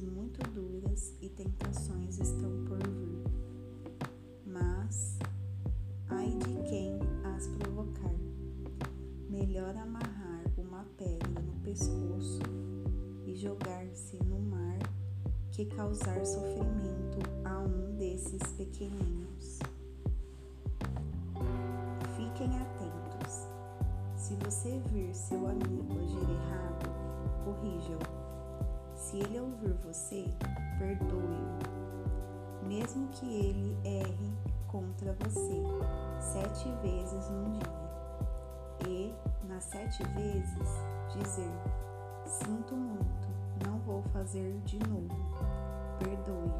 muito duras e tentações estão por vir. Mas, ai de quem as provocar, melhor amarrar uma pedra no pescoço e jogar-se no mar que causar sofrimento a um desses pequeninos. Fiquem atentos. Se você vir seu amigo agir errado, corrija-o. Se ele ouvir você, perdoe-o. Mesmo que ele erre contra você sete vezes num dia. E, nas sete vezes, dizer: Sinto muito, não vou fazer de novo. Perdoe.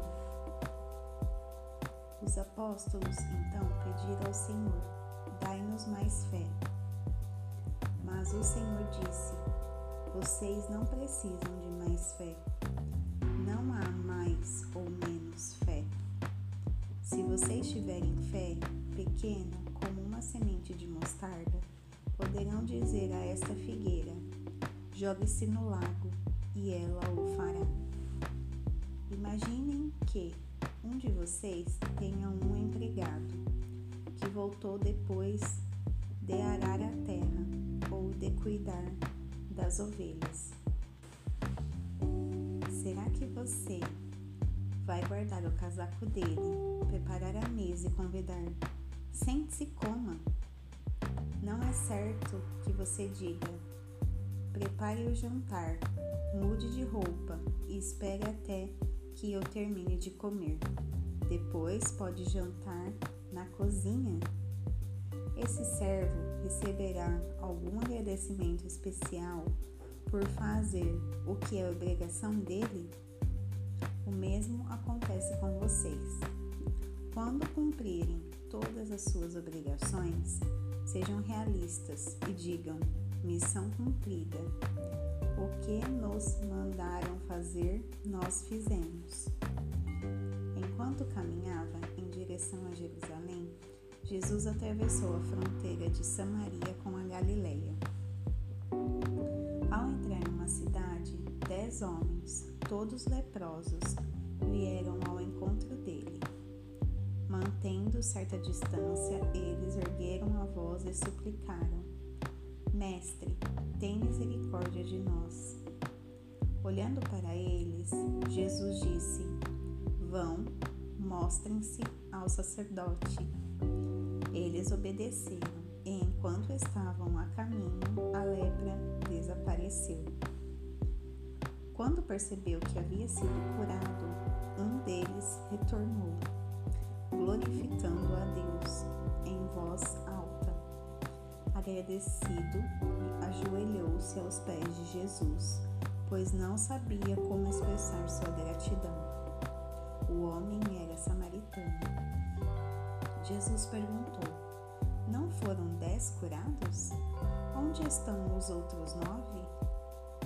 Os apóstolos então pediram ao Senhor: Dai-nos mais fé. Mas o Senhor disse: Vocês não precisam de mais fé. Não há mais ou menos fé. Se vocês tiverem fé pequena como uma semente de mostarda, poderão dizer a esta figueira: Jogue-se no lago, e ela o fará. Imaginem que um de vocês tenha um empregado que voltou depois de arar a terra ou de cuidar das ovelhas. Será que você vai guardar o casaco dele, preparar a mesa e convidar? Sente-se coma. Não é certo que você diga: prepare o jantar, mude de roupa e espere até que eu termine de comer. Depois pode jantar na cozinha. Esse servo receberá algum agradecimento especial por fazer o que é obrigação dele? O mesmo acontece com vocês. Quando cumprirem todas as suas obrigações, sejam realistas e digam: missão cumprida. O que nos mandaram fazer, nós fizemos. Enquanto caminhava em direção a Jerusalém, Jesus atravessou a fronteira de Samaria com a Galileia. Ao entrar numa cidade, dez homens, todos leprosos, vieram ao encontro dele. Mantendo certa distância, eles ergueram a voz e suplicaram: Mestre, tem misericórdia de nós. Olhando para eles, Jesus disse: Vão, mostrem-se ao sacerdote. Eles obedeceram, e enquanto estavam a caminho, a lepra desapareceu. Quando percebeu que havia sido curado, um deles retornou, glorificando a Deus em voz alta. Agradecido, ajoelhou-se aos pés de Jesus, pois não sabia como expressar sua gratidão. O homem era samaritano. Jesus perguntou: Não foram dez curados? Onde estão os outros nove?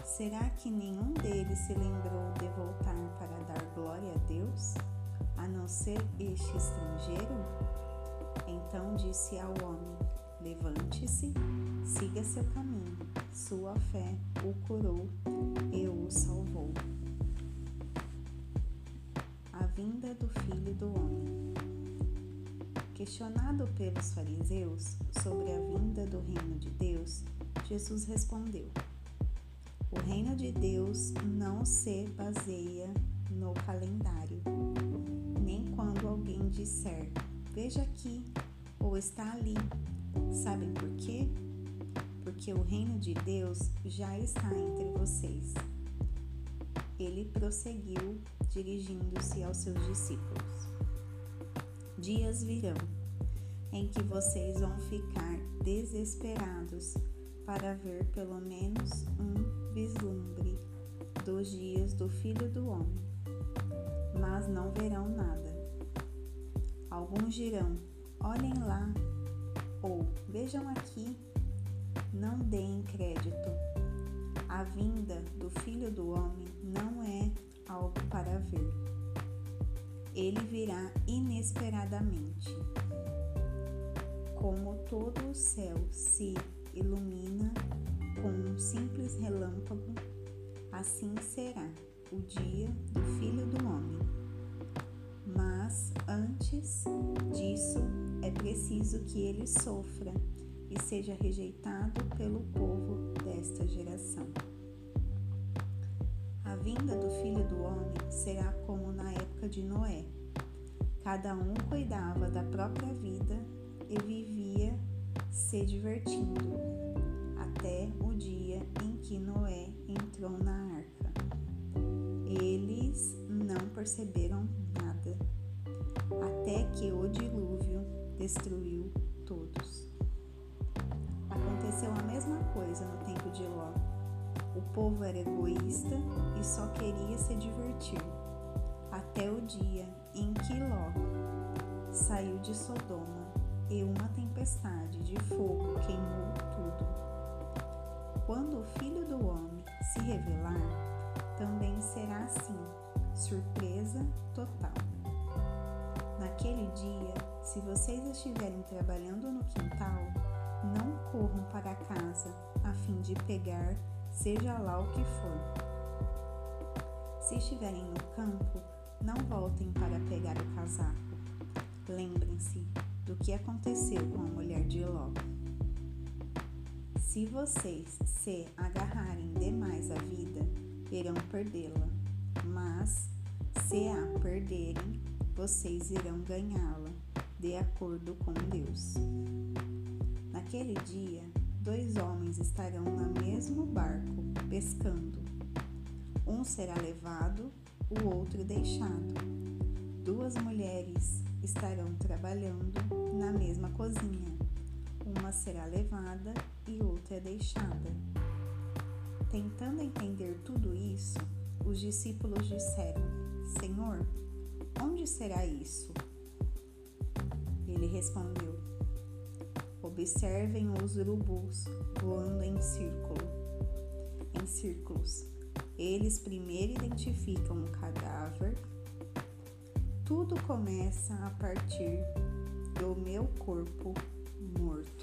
Será que nenhum deles se lembrou de voltar para dar glória a Deus, a não ser este estrangeiro? Então disse ao homem: Levante-se, siga seu caminho. Sua fé o curou e o salvou vinda do Filho do Homem. Questionado pelos fariseus sobre a vinda do reino de Deus, Jesus respondeu: O reino de Deus não se baseia no calendário, nem quando alguém disser: Veja aqui ou está ali. Sabem por quê? Porque o reino de Deus já está entre vocês. Ele prosseguiu dirigindo-se aos seus discípulos. Dias virão em que vocês vão ficar desesperados para ver pelo menos um vislumbre dos dias do Filho do Homem, mas não verão nada. Alguns dirão: olhem lá, ou vejam aqui, não deem crédito. A vinda do Filho do Homem não é algo para ver. Ele virá inesperadamente. Como todo o céu se ilumina com um simples relâmpago, assim será o dia do Filho do Homem. Mas antes disso, é preciso que ele sofra e seja rejeitado pelo povo desta geração. A vinda do Filho do Homem será como na época de Noé. Cada um cuidava da própria vida e vivia se divertindo, até o dia em que Noé entrou na arca. Eles não perceberam nada, até que o dilúvio destruiu todos. Aconteceu a mesma coisa no tempo de Ló. O povo era egoísta e só queria se divertir, até o dia em que Ló saiu de Sodoma e uma tempestade de fogo queimou tudo. Quando o filho do homem se revelar, também será assim surpresa total. Naquele dia, se vocês estiverem trabalhando no quintal, não corram para casa a fim de pegar seja lá o que for. Se estiverem no campo, não voltem para pegar o casaco. Lembrem-se do que aconteceu com a mulher de Ló. Se vocês se agarrarem demais à vida, irão perdê-la, mas se a perderem, vocês irão ganhá-la, de acordo com Deus. Naquele dia, dois homens estarão no mesmo barco, pescando. Um será levado, o outro deixado. Duas mulheres estarão trabalhando na mesma cozinha. Uma será levada e outra deixada. Tentando entender tudo isso, os discípulos disseram: Senhor, onde será isso? Ele respondeu: Observem os urubus voando em círculo, em círculos. Eles primeiro identificam o cadáver. Tudo começa a partir do meu corpo morto.